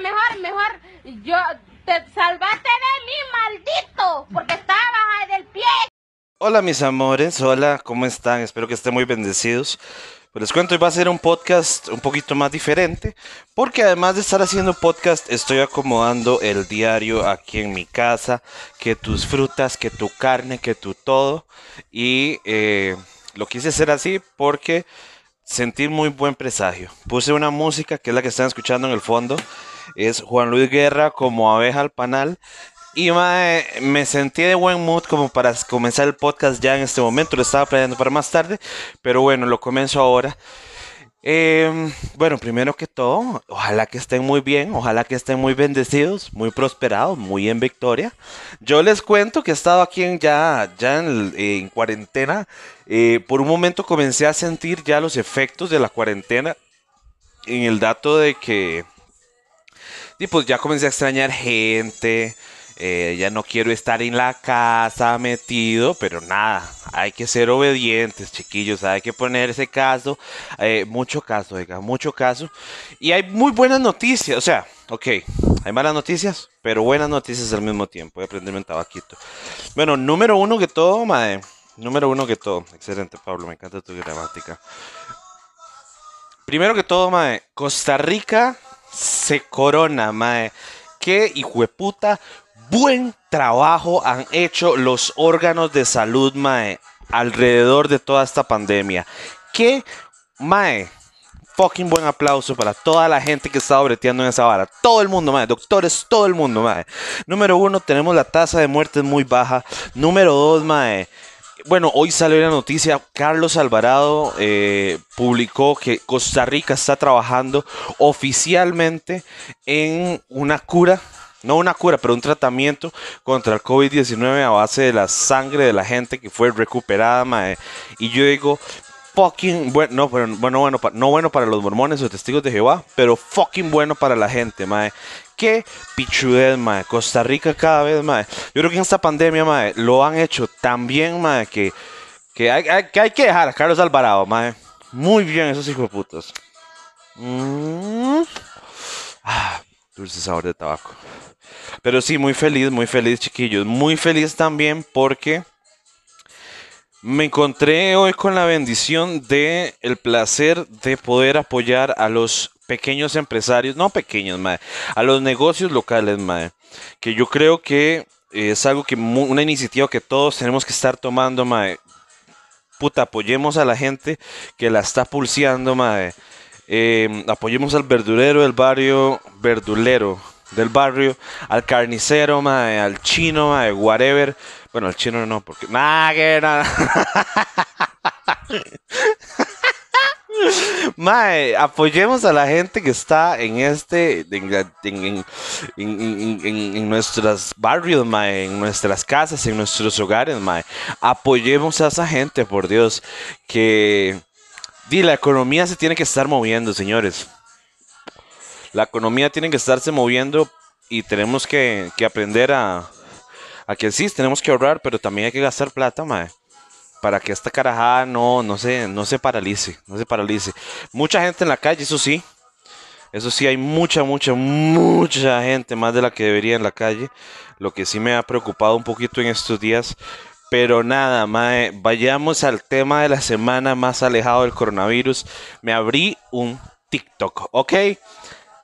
mejor, mejor. Yo te salvaste de mí, maldito, porque estabas del pie. Hola mis amores, hola, ¿cómo están? Espero que estén muy bendecidos. Pues les cuento, hoy va a ser un podcast un poquito más diferente, porque además de estar haciendo podcast, estoy acomodando el diario aquí en mi casa, que tus frutas, que tu carne, que tu todo. Y eh, lo quise hacer así porque sentí muy buen presagio. Puse una música que es la que están escuchando en el fondo, es Juan Luis Guerra como abeja al panal. Y me sentí de buen mood como para comenzar el podcast ya en este momento. Lo estaba planeando para más tarde, pero bueno, lo comienzo ahora. Em, bueno, primero que todo, ojalá que estén muy bien, ojalá que estén muy bendecidos, muy prosperados, muy en victoria. Yo les cuento que he estado aquí en, ya, ya en, cuarentena. Eh, por un momento comencé a sentir ya los efectos de la cuarentena en el dato de que, y pues ya comencé a extrañar gente. Eh, ya no quiero estar en la casa metido, pero nada, hay que ser obedientes, chiquillos, hay que poner ese caso, eh, mucho caso, oiga, mucho caso. Y hay muy buenas noticias, o sea, ok, hay malas noticias, pero buenas noticias al mismo tiempo. Voy a prenderme un tabaquito. Bueno, número uno que todo, madre. Número uno que todo. Excelente, Pablo, me encanta tu gramática. Primero que todo, madre, Costa Rica se corona, madre. Qué puta buen trabajo han hecho los órganos de salud, Mae, alrededor de toda esta pandemia. Qué, Mae, fucking buen aplauso para toda la gente que está breteando en esa vara. Todo el mundo, mae. Doctores, todo el mundo, mae. Número uno, tenemos la tasa de muertes muy baja. Número dos, mae. Bueno, hoy salió la noticia, Carlos Alvarado eh, publicó que Costa Rica está trabajando oficialmente en una cura no una cura, pero un tratamiento contra el COVID-19 a base de la sangre de la gente que fue recuperada. Y yo digo, fucking bueno, no, bueno, bueno, no bueno para los mormones o testigos de Jehová, pero fucking bueno para la gente, mae. Qué pichudez, mae. Costa Rica cada vez, mae. Yo creo que en esta pandemia, mae, lo han hecho tan bien, mae, que, que, hay, que dejar a Carlos Alvarado, mae. Muy bien, esos hijos de putos. Mm. Ah, dulce sabor de tabaco. Pero sí, muy feliz, muy feliz, chiquillos. Muy feliz también porque me encontré hoy con la bendición de el placer de poder apoyar a los pequeños empresarios, no pequeños, madre, a los negocios locales, madre, que yo creo que es algo que una iniciativa que todos tenemos que estar tomando, madre. Puta, apoyemos a la gente que la está pulseando, madre. Eh, apoyemos al verdurero del barrio verdulero del barrio, al carnicero, mae, al chino, mae, whatever. Bueno, al chino no, porque. Nah, que nada. Mae, apoyemos a la gente que está en este, en, en, nuestros barrios, mae, en nuestras casas, en nuestros hogares, mae. Apoyemos a esa gente, por Dios, que di, la economía se tiene que estar moviendo, señores. La economía tiene que estarse moviendo y tenemos que, aprender a, a, que sí, tenemos que ahorrar, pero también hay que gastar plata, mae. Para que esta carajada no, no, se, no se paralice, no se paralice. Mucha gente en la calle, eso sí. Eso sí, hay mucha, mucha, mucha gente, más de la que debería en la calle. Lo que sí me ha preocupado un poquito en estos días. Pero nada, mae, vayamos al tema de la semana más alejado del coronavirus. Me abrí un TikTok, ¿ok?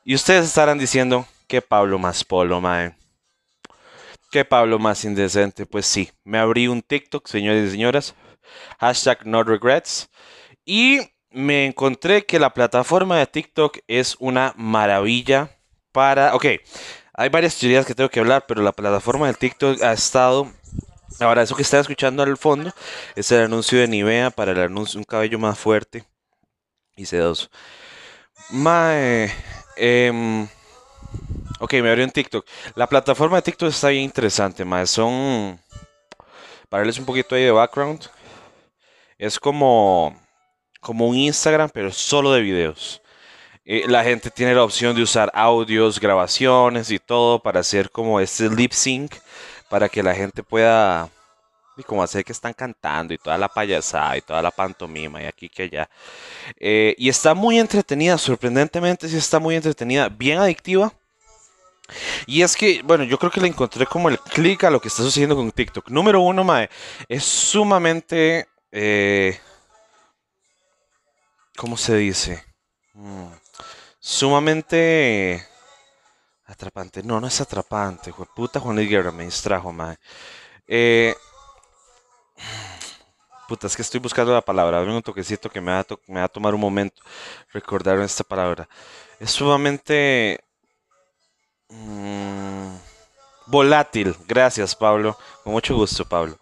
Y ustedes estarán diciendo, que Pablo más polo, mae. Que Pablo más indecente. Pues sí, me abrí un TikTok, señores y señoras. Hashtag no regrets. Y me encontré que la plataforma de TikTok es una maravilla para... Ok, hay varias teorías que tengo que hablar, pero la plataforma de TikTok ha estado... Ahora, eso que están escuchando al fondo es el anuncio de Nivea para el anuncio un cabello más fuerte y sedoso. Mae, eh, ok, me abrió en TikTok. La plataforma de TikTok está bien interesante, más. Son. Para darles un poquito ahí de background. Es como. Como un Instagram, pero solo de videos. Eh, la gente tiene la opción de usar audios, grabaciones y todo para hacer como este lip sync. Para que la gente pueda y como hacer que están cantando y toda la payasada y toda la pantomima y aquí que allá. Eh, y está muy entretenida, sorprendentemente sí está muy entretenida, bien adictiva, Y es que, bueno, yo creo que le encontré como el clic a lo que está sucediendo con TikTok. Número uno, Mae, es sumamente... Eh, ¿Cómo se dice? Mm, sumamente... Atrapante. No, no es atrapante. Puta Juan Luis Guerra me distrajo, Mae. Eh, puta, es que estoy buscando la palabra. Dame un toquecito que me va, me va a tomar un momento recordar esta palabra. Es sumamente Mm, volátil, gracias Pablo, con mucho gusto Pablo.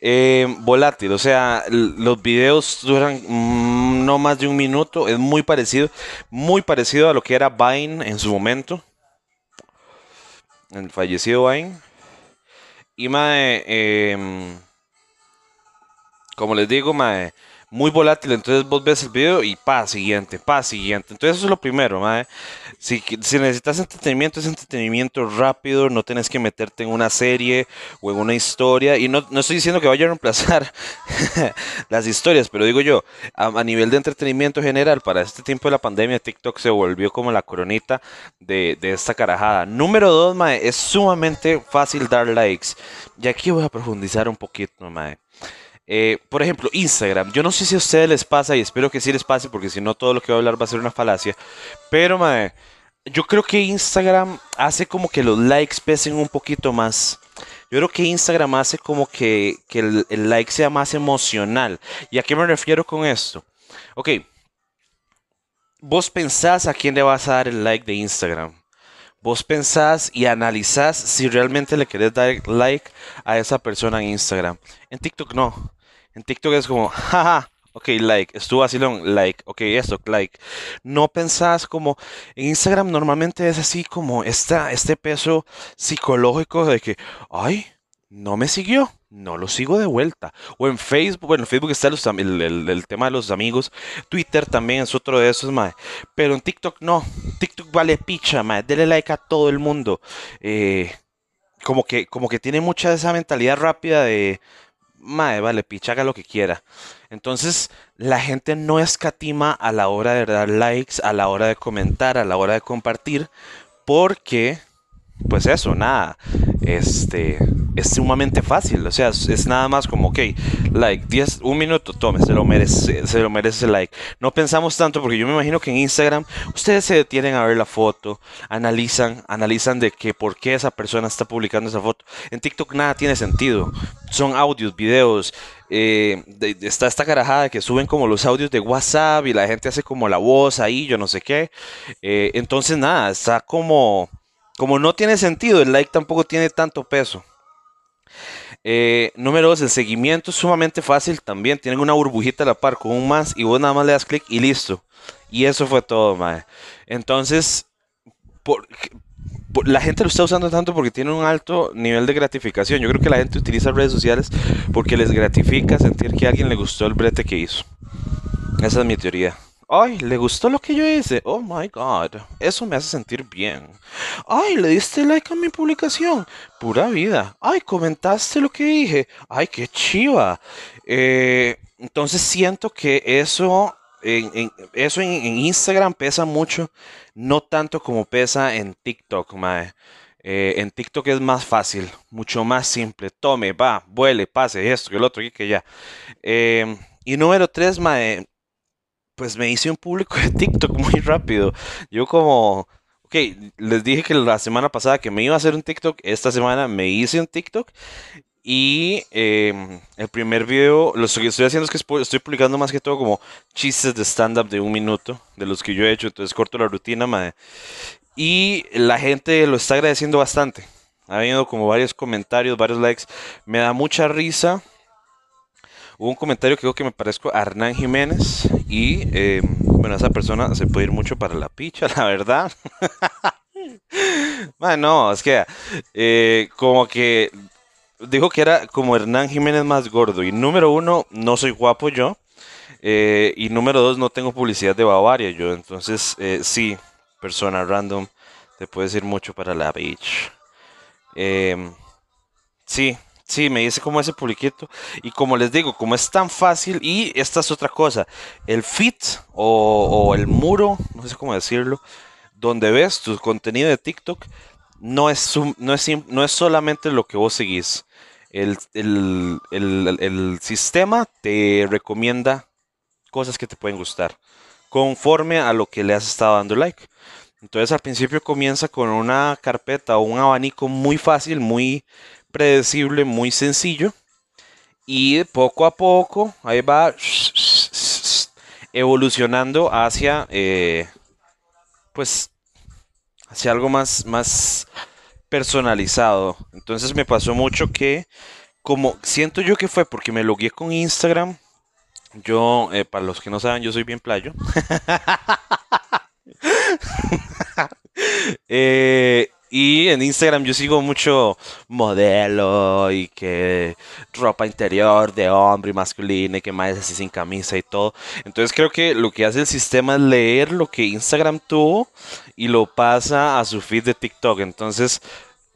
Eh, volátil, o sea, los videos duran mm, no más de un minuto, es muy parecido, muy parecido a lo que era Vine en su momento, el fallecido Vine. Y mae, em, como les digo, mae, muy volátil. Entonces vos ves el video y pa, siguiente, pa, siguiente. Entonces eso es lo primero, madre. Si, si, necesitas entretenimiento, es entretenimiento rápido, no tienes que meterte en una serie o en una historia. Y no, no estoy diciendo que vaya a reemplazar las historias, pero digo yo, a, nivel de entretenimiento general, para este tiempo de la pandemia, TikTok se volvió como la coronita de, de esta carajada. Número dos, mae, es sumamente fácil dar likes. Y aquí voy a profundizar un poquito, mae. Eh, por ejemplo, Instagram. Yo no sé si a ustedes les pasa y espero que sí les pase porque si no todo lo que voy a hablar va a ser una falacia. Pero, madre, yo creo que Instagram hace como que los likes pesen un poquito más. Yo creo que Instagram hace como que, el, el, like sea más emocional. ¿Y a qué me refiero con esto? Ok, vos pensás a quién le vas a dar el like de Instagram. Vos pensás y analizás si realmente le querés dar like a esa persona en Instagram. En TikTok no. En TikTok es como, jaja, ok, like, estuvo así long, like, ok, esto, like. No pensás como, en Instagram normalmente es así como esta, este peso psicológico de que, ay, no me siguió, no lo sigo de vuelta. O en Facebook, bueno, en Facebook está el, tema de los amigos. Twitter también es otro de esos, mae. Pero en TikTok no. TikTok vale picha, mae. Dele like a todo el mundo. Eh, como, que, como que tiene mucha de esa mentalidad rápida de, mae, vale, picha, haga lo que quiera. Entonces, la gente no escatima a la hora de dar likes, a la hora de comentar, a la hora de compartir, porque, pues eso, nada, este, es sumamente fácil, o sea, es, nada más como, ok, like, 10, un minuto, tome, se lo merece, se lo merece like. No pensamos tanto porque yo me imagino que en Instagram ustedes se detienen a ver la foto, analizan, analizan de que por qué esa persona está publicando esa foto. En TikTok nada tiene sentido, son audios, videos, eh, está esta carajada que suben como los audios de WhatsApp y la gente hace como la voz ahí, yo no sé qué. Eh, entonces nada, está como, como no tiene sentido, el like tampoco tiene tanto peso. Eh, número dos, el seguimiento es sumamente fácil también. Tienen una burbujita a la par con un más y vos nada más le das clic y listo. Y eso fue todo, mae. Entonces, la gente lo está usando tanto porque tiene un alto nivel de gratificación. Yo creo que la gente utiliza redes sociales porque les gratifica sentir que a alguien le gustó el brete que hizo. Esa es mi teoría. Ay, ¿le gustó lo que yo hice? Oh my god, eso me hace sentir bien. Ay, ¿le diste like a mi publicación? Pura vida. Ay, ¿comentaste lo que dije? Ay, qué chiva. Eh, entonces siento que eso, en, eso en, Instagram pesa mucho, no tanto como pesa en TikTok, mae. Eh, en TikTok es más fácil, mucho más simple. Tome, va, vuele, pase esto, que el otro, y que ya. Eh, y número tres, mae, pues me hice un público de TikTok muy rápido. Yo como, ok, les dije que la semana pasada que me iba a hacer un TikTok, esta semana me hice un TikTok y em, el primer video, lo que estoy haciendo es que estoy publicando más que todo como chistes de stand-up de un minuto, de los que yo he hecho, entonces corto la rutina, madre. Y la gente lo está agradeciendo bastante. Ha habido como varios comentarios, varios likes. Me da mucha risa Hubo un comentario que creo que me parezco a Hernán Jiménez y eh, bueno, esa persona se puede ir mucho para la picha, la verdad. bueno, es que eh, como que dijo que era como Hernán Jiménez más gordo y número uno, no soy guapo yo. Eh, y número dos, no tengo publicidad de Bavaria yo. Entonces, sí, persona random, te puedes ir mucho para la beach. sí, Sí, me dice como ese publiquito. Y como les digo, como es tan fácil, y esta es otra cosa, el fit o, el muro, no sé cómo decirlo, donde ves tu contenido de TikTok, no es, no es, no es solamente lo que vos seguís. El, el, sistema te recomienda cosas que te pueden gustar conforme a lo que le has estado dando like. Entonces al principio comienza con una carpeta o un abanico muy fácil, muy predecible, muy sencillo. Y poco a poco ahí va evolucionando hacia, eh, pues, hacia algo más, más personalizado. Entonces me pasó mucho que, como siento yo que fue porque me logué con Instagram, yo, eh, para los que no saben, yo soy bien playo. eh, y en Instagram yo sigo mucho modelo y que ropa interior de hombre y y que más así sin camisa y todo. Entonces creo que lo que hace el sistema es leer lo que Instagram tuvo y lo pasa a su feed de TikTok. Entonces,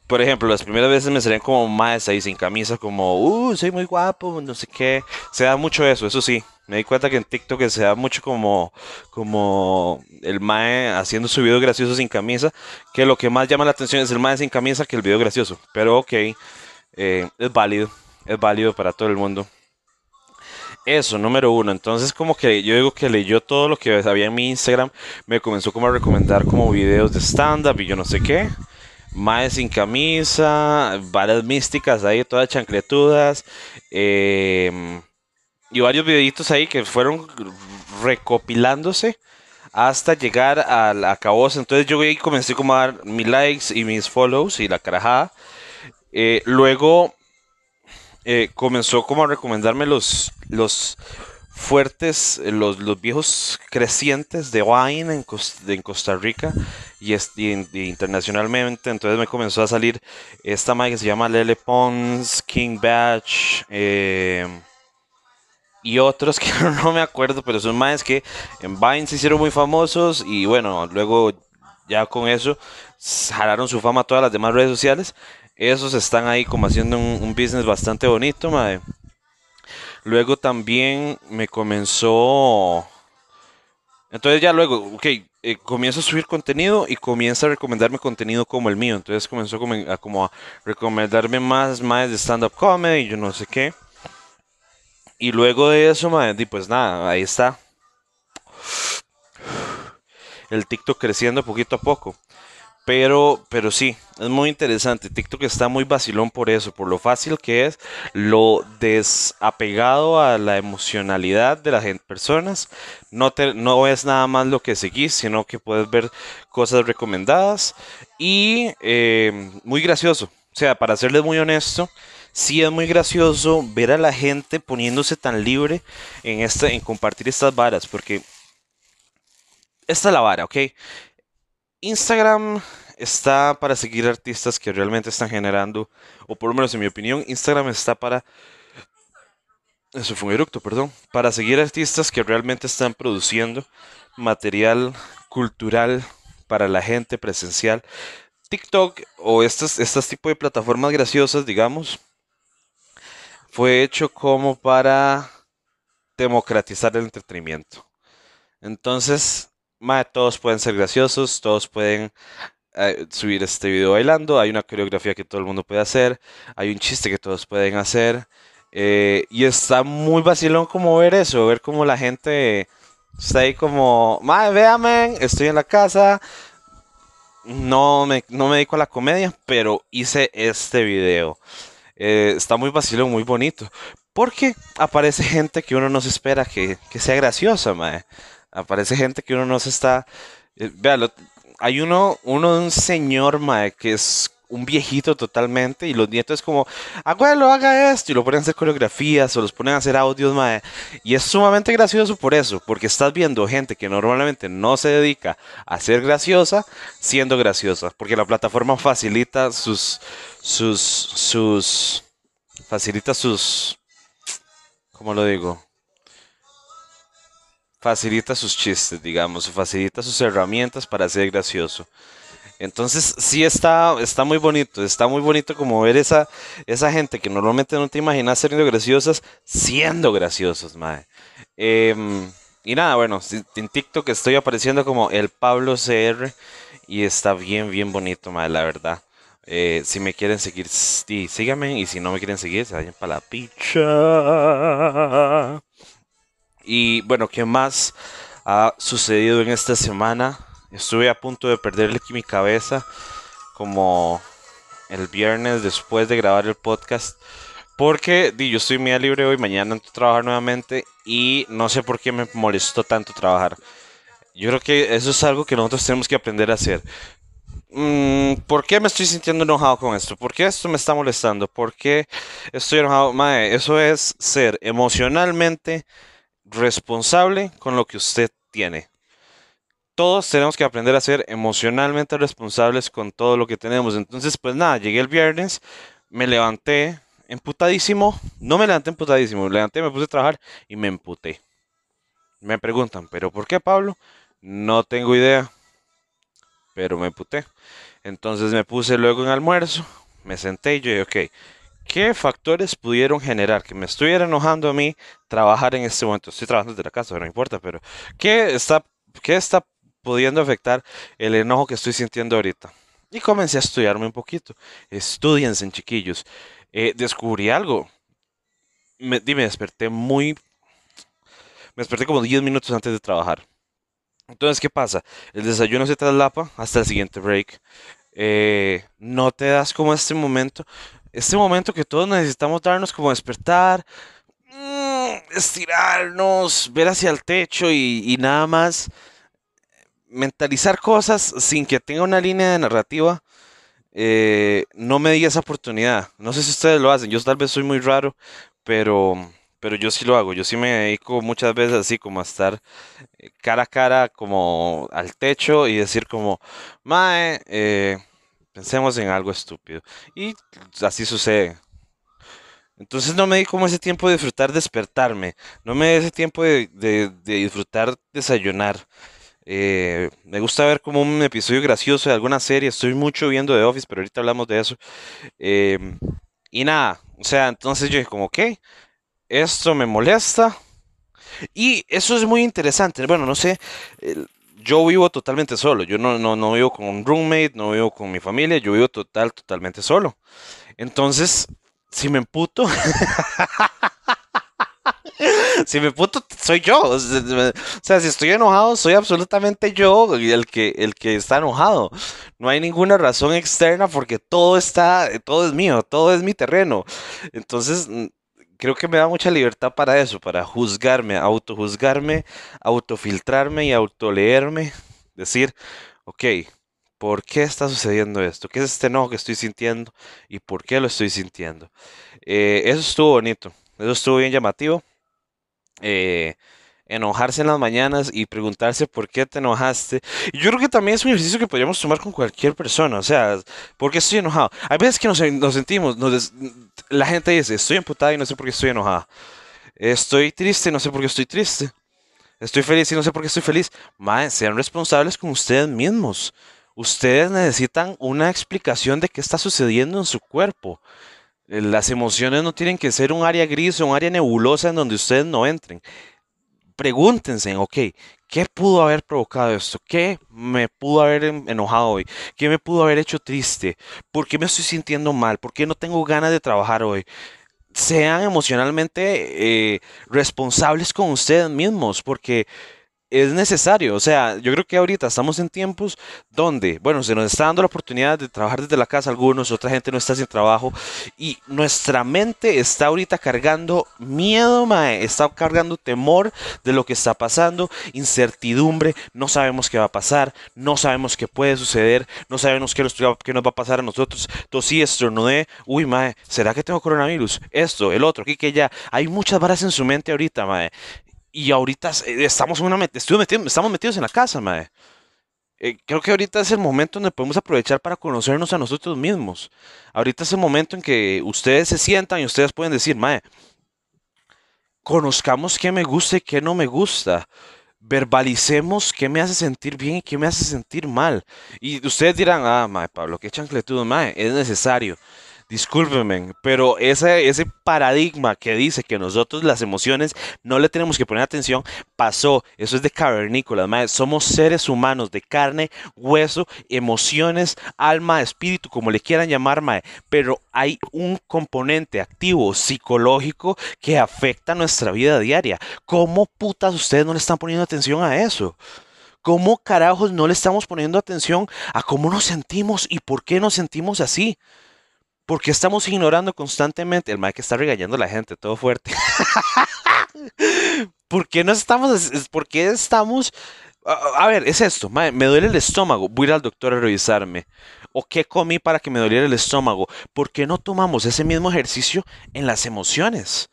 por ejemplo, las primeras veces me salían como más ahí sin camisa, como, uh, soy muy guapo, no sé qué. Se da mucho eso, eso sí. Me di cuenta que en TikTok se da mucho como, como el Mae haciendo su video gracioso sin camisa, que lo que más llama la atención es el Mae sin camisa que el video gracioso. Pero ok, eh, es válido, es válido para todo el mundo. Eso, número uno. Entonces, como que yo digo que leyó todo lo que había en mi Instagram, me comenzó como a recomendar como videos de stand-up y yo no sé qué. Mae sin camisa, varias místicas ahí, todas chancletudas. Eh, y varios videitos ahí que fueron recopilándose hasta llegar al acabose. Entonces yo ahí comencé como a dar mis likes y mis follows y la carajada. Eh, luego eh, comenzó como a recomendarme los, los fuertes, los, los viejos crecientes de wine en, en Costa Rica y, internacionalmente. Entonces me comenzó a salir esta marca que se llama Lele Pons, King Batch. Eh, y otros que no me acuerdo, pero son más que en Vine se hicieron muy famosos y bueno, luego ya con eso jalaron su fama a todas las demás redes sociales. Esos están ahí como haciendo un, business bastante bonito, madre. Luego también me comenzó... Entonces ya luego, ok, eh, a subir contenido y comienza a recomendarme contenido como el mío. Entonces comenzó a, como a recomendarme más, más de stand-up comedy, yo no sé qué. Y luego de eso, pues nada, ahí está. El TikTok creciendo poquito a poco. Pero, pero sí, es muy interesante. TikTok está muy vacilón por eso, por lo fácil que es, lo desapegado a la emocionalidad de las personas. No, te, es nada más lo que seguís, sino que puedes ver cosas recomendadas. Y eh, muy gracioso. O sea, para serles muy honesto, sí es muy gracioso ver a la gente poniéndose tan libre en, esta, en compartir estas varas, porque esta es la vara, ¿ok? Instagram está para seguir artistas que realmente están generando, o por lo menos en mi opinión, Instagram está para... Eso fue un eructo, perdón. Para seguir artistas que realmente están produciendo material cultural para la gente presencial. TikTok o estos, estos tipos de plataformas graciosas, digamos, fue hecho como para democratizar el entretenimiento. Entonces, todos pueden ser graciosos, todos pueden eh, subir este video bailando, hay una coreografía que todo el mundo puede hacer, hay un chiste que todos pueden hacer. Eh, y está muy vacilón como ver eso, ver cómo la gente está ahí como, madre, véame, estoy en la casa, no me, no me dedico a la comedia, pero hice este video. Eh, está muy vacilón, muy bonito. Porque aparece gente que uno no se espera que, sea graciosa, mae. Aparece gente que uno no se está... Eh, hay uno, uno, un señor, mae, que es un viejito totalmente y los nietos es como, abuelo, haga esto y lo ponen a hacer coreografías o los ponen a hacer audios, mae. Y es sumamente gracioso por eso, porque estás viendo gente que normalmente no se dedica a ser graciosa siendo graciosa, porque la plataforma facilita sus, sus, sus, facilita sus, ¿cómo lo digo? Facilita sus chistes, digamos, facilita sus herramientas para ser gracioso. Entonces sí está, está muy bonito, está muy bonito como ver esa, esa gente que normalmente no te imaginas siendo graciosas, siendo graciosos, madre. Em, y nada, bueno, en TikTok estoy apareciendo como el Pablo CR y está bien, bien bonito, madre, la verdad. Eh, si me quieren seguir, sí, síganme. Y si no me quieren seguir, se vayan para la picha. Y bueno, ¿qué más ha sucedido en esta semana? Estuve a punto de perderle mi cabeza como el viernes después de grabar el podcast. Porque yo estoy media libre hoy, mañana entro a trabajar nuevamente y no sé por qué me molestó tanto trabajar. Yo creo que eso es algo que nosotros tenemos que aprender a hacer. Mm, ¿Por qué me estoy sintiendo enojado con esto? ¿Por qué esto me está molestando? ¿Por qué estoy enojado? Mae, eso es ser emocionalmente responsable con lo que usted tiene. Todos tenemos que aprender a ser emocionalmente responsables con todo lo que tenemos. Entonces, pues nada, llegué el viernes, me levanté emputadísimo. No me levanté emputadísimo, me levanté, me puse a trabajar y me emputé. Me preguntan, ¿pero por qué, Pablo? No tengo idea, pero me emputé. Entonces me puse luego en almuerzo, me senté y yo dije, ok, ¿qué factores pudieron generar que me estuviera enojando a mí trabajar en este momento? Estoy trabajando desde la casa, no importa, pero ¿qué está, qué está pudiendo afectar el enojo que estoy sintiendo ahorita? Y comencé a estudiarme un poquito. Estudiense, chiquillos. Eh, descubrí algo. Me, me desperté muy... Me desperté como 10 minutos antes de trabajar. Entonces, ¿qué pasa? El desayuno se traslapa hasta el siguiente break. Eh, no te das como este momento, este momento que todos necesitamos darnos como despertar, mm, estirarnos, ver hacia el techo y, nada más mentalizar cosas sin que tenga una línea de narrativa. Eh, no me di esa oportunidad. No sé si ustedes lo hacen. Yo tal vez soy muy raro, pero pero yo sí lo hago, yo sí me dedico muchas veces así como a estar eh, cara a cara como al techo y decir como, Mae, eh, pensemos en algo estúpido. Y así sucede. Entonces no me di como ese tiempo de disfrutar despertarme, no me di ese tiempo de, disfrutar desayunar. Eh, me gusta ver como un episodio gracioso de alguna serie, estoy mucho viendo The Office, pero ahorita hablamos de eso. y nada, o sea, entonces yo dije como, ¿qué? esto me molesta. Y eso es muy interesante. Bueno, no sé, yo vivo totalmente solo. Yo no, no, no vivo con un roommate, no vivo con mi familia, yo vivo total, totalmente solo. Entonces, si me emputo, si me puto, soy yo. O sea, si estoy enojado, soy absolutamente yo el que, el que está enojado. No hay ninguna razón externa porque todo está, todo es mío, todo es mi terreno. Entonces, creo que me da mucha libertad para eso, para juzgarme, autojuzgarme, autofiltrarme y autoleerme. Decir, ok, ¿por qué está sucediendo esto? ¿Qué es este enojo que estoy sintiendo? ¿Y por qué lo estoy sintiendo? Eh, eso estuvo bonito, eso estuvo bien llamativo. Eh, enojarse en las mañanas y preguntarse por qué te enojaste. Y yo creo que también es un ejercicio que podríamos tomar con cualquier persona. O sea, ¿por qué estoy enojado? Hay veces que nos, sentimos, la gente dice, estoy emputada y no sé por qué estoy enojada. Estoy triste y no sé por qué estoy triste. Estoy feliz y no sé por qué estoy feliz. Mae, sean responsables con ustedes mismos. Ustedes necesitan una explicación de qué está sucediendo en su cuerpo. Las emociones no tienen que ser un área gris o un área nebulosa en donde ustedes no entren pregúntense, ok, ¿qué pudo haber provocado esto? ¿Qué me pudo haber enojado hoy? ¿Qué me pudo haber hecho triste? ¿Por qué me estoy sintiendo mal? ¿Por qué no tengo ganas de trabajar hoy? Sean emocionalmente eh, responsables con ustedes mismos, porque es necesario. O sea, yo creo que ahorita estamos en tiempos donde, bueno, se nos está dando la oportunidad de trabajar desde la casa algunos, otra gente no está sin trabajo y nuestra mente está ahorita cargando miedo, mae, está cargando temor de lo que está pasando, incertidumbre, no sabemos qué va a pasar, no sabemos qué puede suceder, no sabemos qué nos, qué nos va a pasar a nosotros. Tosí, estornudé, uy, mae, ¿será que tengo coronavirus? Esto, el otro, aquí que ya. Hay muchas varas en su mente ahorita, mae. Y ahorita eh, estamos, una, estamos metidos en la casa, mae. Eh, creo que ahorita es el momento donde podemos aprovechar para conocernos a nosotros mismos. Ahorita es el momento en que ustedes se sientan y ustedes pueden decir, mae, conozcamos qué me gusta y qué no me gusta. Verbalicemos qué me hace sentir bien y qué me hace sentir mal. Y ustedes dirán, ah, mae, Pablo, qué chancletudo, mae, es necesario. Discúlpenme, pero ese, ese paradigma que dice que nosotros las emociones no le tenemos que poner atención, pasó. Eso es de cavernícolas, mae. Somos seres humanos de carne, hueso, emociones, alma, espíritu, como le quieran llamar, mae. Pero hay un componente activo psicológico que afecta nuestra vida diaria. ¿Cómo putas ustedes no le están poniendo atención a eso? ¿Cómo carajos no le estamos poniendo atención a cómo nos sentimos y por qué nos sentimos así? Porque estamos ignorando constantemente. El Mike está regañando a la gente, todo fuerte. ¿Por qué no estamos? ¿Por qué estamos? A, ver, es esto, me duele el estómago, voy a ir al doctor a revisarme. ¿O qué comí para que me doliera el estómago? ¿Por qué no tomamos ese mismo ejercicio en las emociones?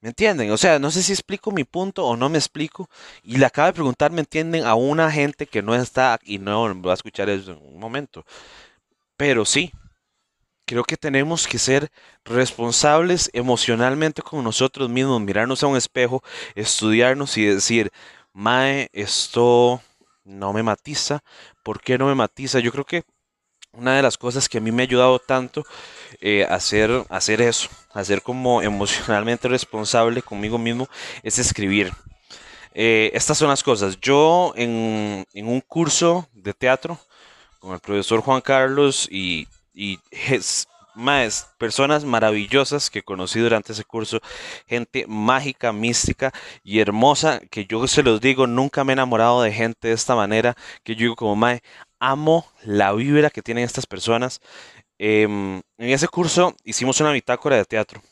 ¿Me entienden? O sea, no sé si explico mi punto o no me explico. Y le acabo de preguntar, ¿me entienden? A una gente que no está y no va a escuchar eso en un momento. Pero sí, creo que tenemos que ser responsables emocionalmente con nosotros mismos, mirarnos a un espejo, estudiarnos y decir, Mae, esto no me matiza. ¿Por qué no me matiza? Yo creo que una de las cosas que a mí me ha ayudado tanto eh, a hacer, hacer eso, a ser como emocionalmente responsable conmigo mismo, es escribir. Eh, estas son las cosas. Yo en, en, un curso de teatro con el profesor Juan Carlos y y más personas maravillosas que conocí durante ese curso, gente mágica, mística y hermosa, que yo se los digo, nunca me he enamorado de gente de esta manera, que yo digo como Mae, amo la vibra que tienen estas personas. Em, en ese curso hicimos una bitácora de teatro.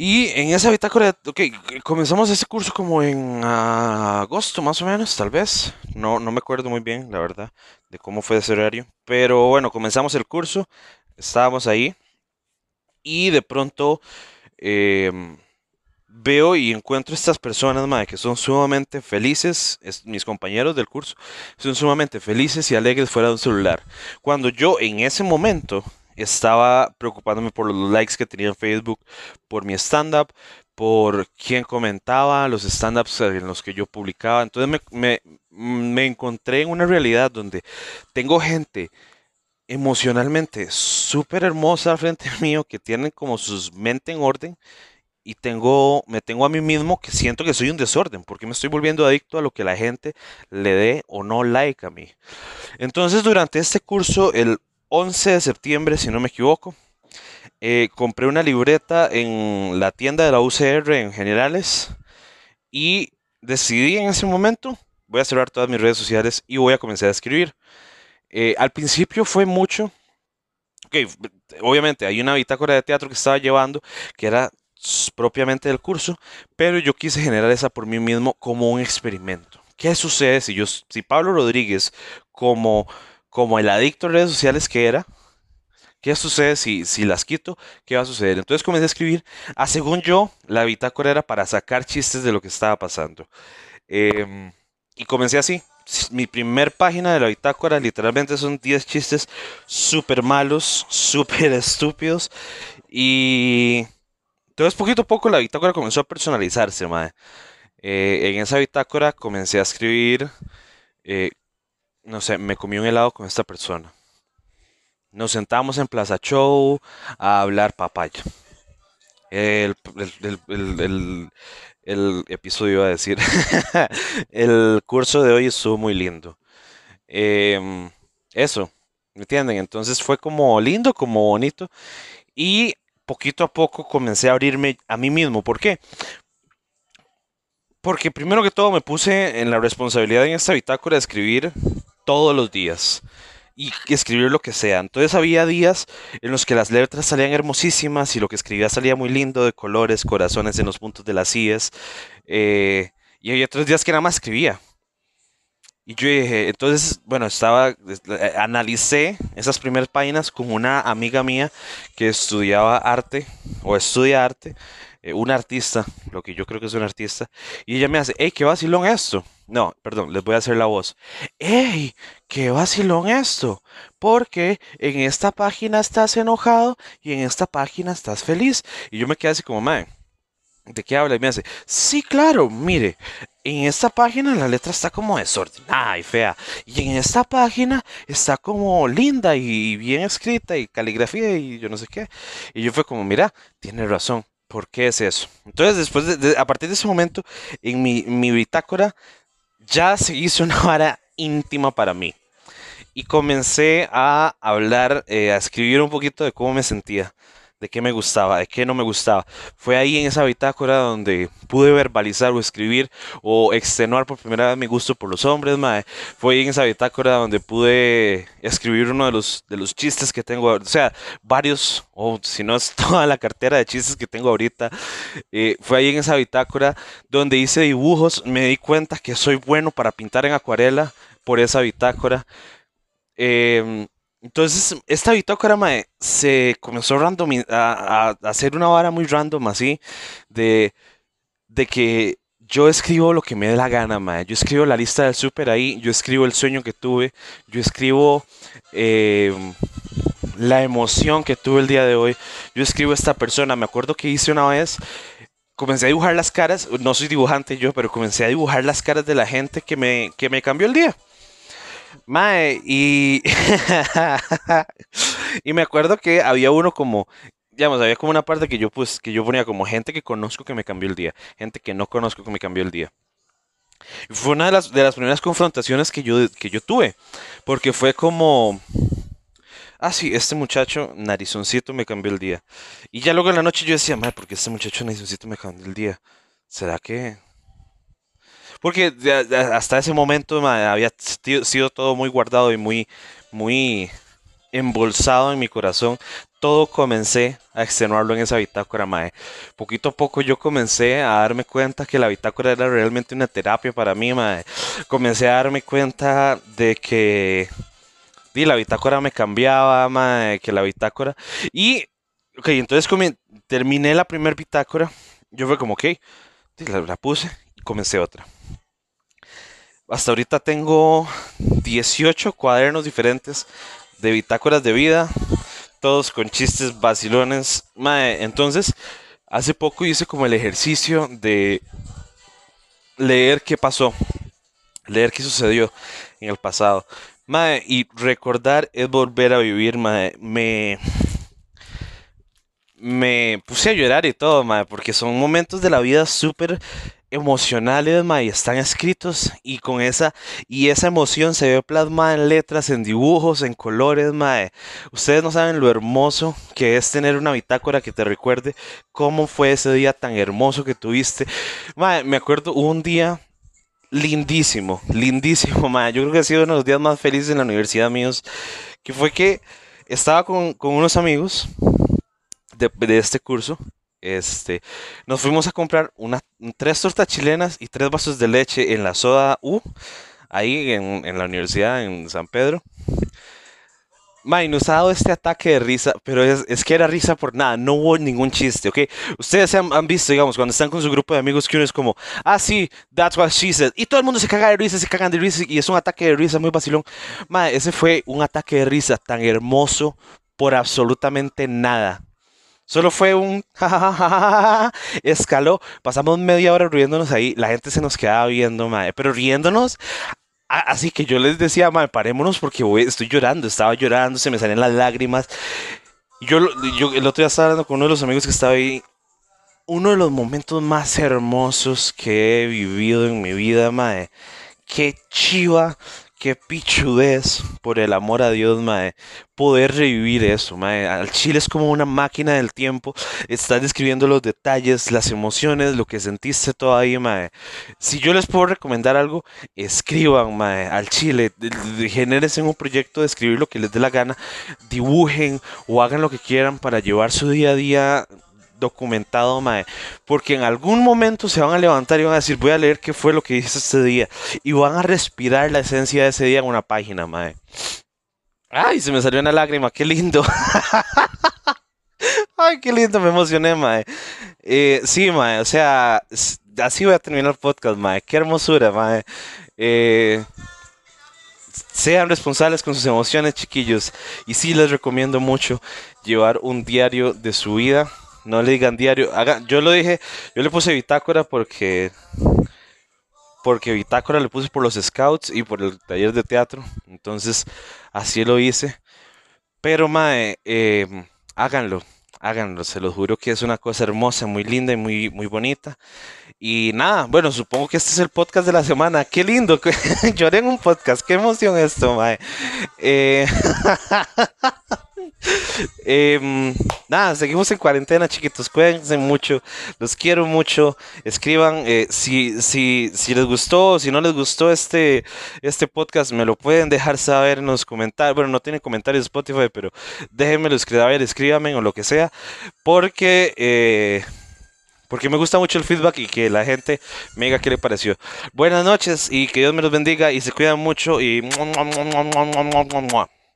Y en esa bitácora, ok, comenzamos ese curso como en agosto más o menos, tal vez. No, no me acuerdo muy bien, la verdad, de cómo fue ese horario. Pero bueno, comenzamos el curso, estábamos ahí y de pronto em, veo y encuentro estas personas, que son sumamente felices, mis compañeros del curso, son sumamente felices y alegres fuera de un celular. Cuando yo en ese momento estaba preocupándome por los likes que tenía en Facebook, por mi stand-up, por quién comentaba los stand-ups en los que yo publicaba. Entonces me, me, encontré en una realidad donde tengo gente emocionalmente súper hermosa al frente mío que tienen como sus mente en orden y tengo me tengo a mí mismo que siento que soy un desorden porque me estoy volviendo adicto a lo que la gente le dé o no like a mí. Entonces durante este curso el 11 de septiembre, si no me equivoco. Eh, compré una libreta en la tienda de la UCR en Generales y decidí en ese momento, voy a cerrar todas mis redes sociales y voy a comenzar a escribir. Eh, al principio fue mucho, ok, obviamente hay una bitácora de teatro que estaba llevando que era propiamente del curso, pero yo quise generar esa por mí mismo como un experimento. ¿Qué sucede si yo, si Pablo Rodríguez como como el adicto a redes sociales que era, ¿qué sucede si, si las quito? ¿Qué va a suceder? Entonces comencé a escribir, ah, según yo, la bitácora era para sacar chistes de lo que estaba pasando. Em, y comencé así. Mi primer página de la bitácora literalmente son 10 chistes súper malos, súper estúpidos. Y entonces poquito a poco la bitácora comenzó a personalizarse, madre. Eh, en esa bitácora comencé a escribir eh, no sé, me comí un helado con esta persona. Nos sentamos en Plaza Show a hablar papaya. El, episodio iba a decir. el curso de hoy estuvo muy lindo. Em, eso, ¿me entienden? Entonces fue como lindo, como bonito. Y poquito a poco comencé a abrirme a mí mismo. ¿Por qué? Porque primero que todo me puse en la responsabilidad en esta bitácora de escribir todos los días y escribir lo que sea. Entonces había días en los que las letras salían hermosísimas y lo que escribía salía muy lindo, de colores, corazones en los puntos de las IES. Eh, y había otros días que nada más escribía. Y yo dije, entonces, bueno, estaba, eh, analicé esas primeras páginas con una amiga mía que estudiaba arte o estudia arte eh, artista, lo que yo creo que es un artista, y ella me hace, hey, qué vacilón esto. No, perdón, les voy a hacer la voz. ¡Hey! ¡Qué vacilón esto! Porque en esta página estás enojado y en esta página estás feliz. Y yo me quedé así como, man, ¿de qué habla? Y me hace, sí, claro, mire, en esta página la letra está como desordenada y fea. Y en esta página está como linda y bien escrita y caligrafía y yo no sé qué. Y yo fue como, mira, tiene razón. ¿Por qué es eso? Entonces, después de, a partir de ese momento, en mi bitácora ya se hizo una vara íntima para mí. Y comencé a hablar, eh, a escribir un poquito de cómo me sentía de qué me gustaba, de qué no me gustaba. Fue ahí en esa bitácora donde pude verbalizar o escribir o extenuar por primera vez mi gusto por los hombres, mae. Fue ahí en esa bitácora donde pude escribir uno de los, chistes que tengo, o sea, varios, o si no es toda la cartera de chistes que tengo ahorita. Eh, fue ahí en esa bitácora donde hice dibujos, me di cuenta que soy bueno para pintar en acuarela por esa bitácora. Eh, entonces, esta bitácora, mae, se comenzó random, a, a, hacer una vara muy random así, de, de que yo escribo lo que me dé la gana, mae. Yo escribo la lista del súper ahí, yo escribo el sueño que tuve, yo escribo eh, la emoción que tuve el día de hoy, yo escribo esta persona. Me acuerdo que hice una vez, comencé a dibujar las caras, no soy dibujante yo, pero comencé a dibujar las caras de la gente que me, que me cambió el día. Mae, y. y me acuerdo que había uno como. Digamos, había como una parte que yo, pues, que yo ponía como gente que conozco que me cambió el día, gente que no conozco que me cambió el día. Fue una de las, de las primeras confrontaciones que yo, que yo tuve, porque fue como, ah, sí, este muchacho narizoncito me cambió el día. Y ya luego en la noche yo decía, madre, porque este muchacho narizoncito me cambió el día? ¿Será que, porque hasta ese momento había sido todo muy guardado y muy, muy embolsado en mi corazón. Todo comencé a extenuarlo en esa bitácora, mae. Poquito a poco yo comencé a darme cuenta que la bitácora era realmente una terapia para mí, mae. Comencé a darme cuenta de que y la bitácora me cambiaba, mae, que la bitácora... Y, ok, entonces terminé la primera bitácora. Yo fue como, ok, la puse y comencé otra. Hasta ahorita tengo 18 cuadernos diferentes de bitácoras de vida, todos con chistes vacilones. entonces, hace poco hice como el ejercicio de leer qué pasó, leer qué sucedió en el pasado. y recordar es volver a vivir, Me, me puse a llorar y todo, porque son momentos de la vida súper emocionales, ma, y están escritos y con esa y esa emoción se ve plasmada en letras, en dibujos, en colores, ma. Ustedes no saben lo hermoso que es tener una bitácora que te recuerde cómo fue ese día tan hermoso que tuviste. Ma, me acuerdo un día lindísimo, lindísimo, ma. Yo creo que ha sido uno de los días más felices en la universidad míos, que fue que estaba con, con unos amigos de, de este curso este, nos fuimos a comprar una, tres tortas chilenas y tres vasos de leche en la soda U, ahí en, en la universidad en San Pedro. May, nos ha dado este ataque de risa, pero es, es, que era risa por nada, no hubo ningún chiste, ¿ok? Ustedes han, han, visto, digamos, cuando están con su grupo de amigos que uno es como, ah, sí, that's what she said, y todo el mundo se caga de risa, se cagan de risa, y es un ataque de risa muy vacilón. May, ese fue un ataque de risa tan hermoso por absolutamente nada. Solo fue un escaló. Pasamos media hora riéndonos ahí. La gente se nos quedaba viendo, madre. Pero riéndonos. Así que yo les decía, madre, parémonos porque estoy llorando. Estaba llorando, se me salían las lágrimas. Yo, yo el otro día estaba hablando con uno de los amigos que estaba ahí. Uno de los momentos más hermosos que he vivido en mi vida, madre. Qué chiva qué pichudez, por el amor a Dios, mae, poder revivir eso, mae. Al chile es como una máquina del tiempo, estás describiendo los detalles, las emociones, lo que sentiste todavía, mae. Si yo les puedo recomendar algo, escriban, mae, al chile, en un proyecto de escribir lo que les dé la gana, dibujen o hagan lo que quieran para llevar su día a día documentado, mae. Porque en algún momento se van a levantar y van a decir, voy a leer qué fue lo que hice este día. Y van a respirar la esencia de ese día en una página, mae. Ay, se me salió una lágrima, qué lindo. Ay, qué lindo, me emocioné, mae. Eh, sí, mae, o sea, así voy a terminar el podcast, mae. Qué hermosura, mae. Eh, sean responsables con sus emociones, chiquillos. Y sí les recomiendo mucho llevar un diario de su vida No le digan diario. Haga, yo lo dije, yo le puse bitácora porque porque bitácora le puse por los scouts y por el taller de teatro. Entonces, así lo hice. Pero, mae, eh, háganlo, háganlo. Se los juro que es una cosa hermosa, muy linda y muy, muy bonita. Y nada, bueno, supongo que este es el podcast de la semana. Qué lindo. Lloré en un podcast. Qué emoción esto, mae. Eh, Em, nada, seguimos en cuarentena, chiquitos. Cuídense mucho. Los quiero mucho. Escriban eh, si, si, si les gustó, si no les gustó este, este podcast, me lo pueden dejar saber en los comentarios. Bueno, no tiene comentarios Spotify, pero déjenmelo escribir, escríbanme o lo que sea. Porque. Eh, porque me gusta mucho el feedback y que la gente me diga qué le pareció. Buenas noches y que Dios me los bendiga y se cuidan mucho.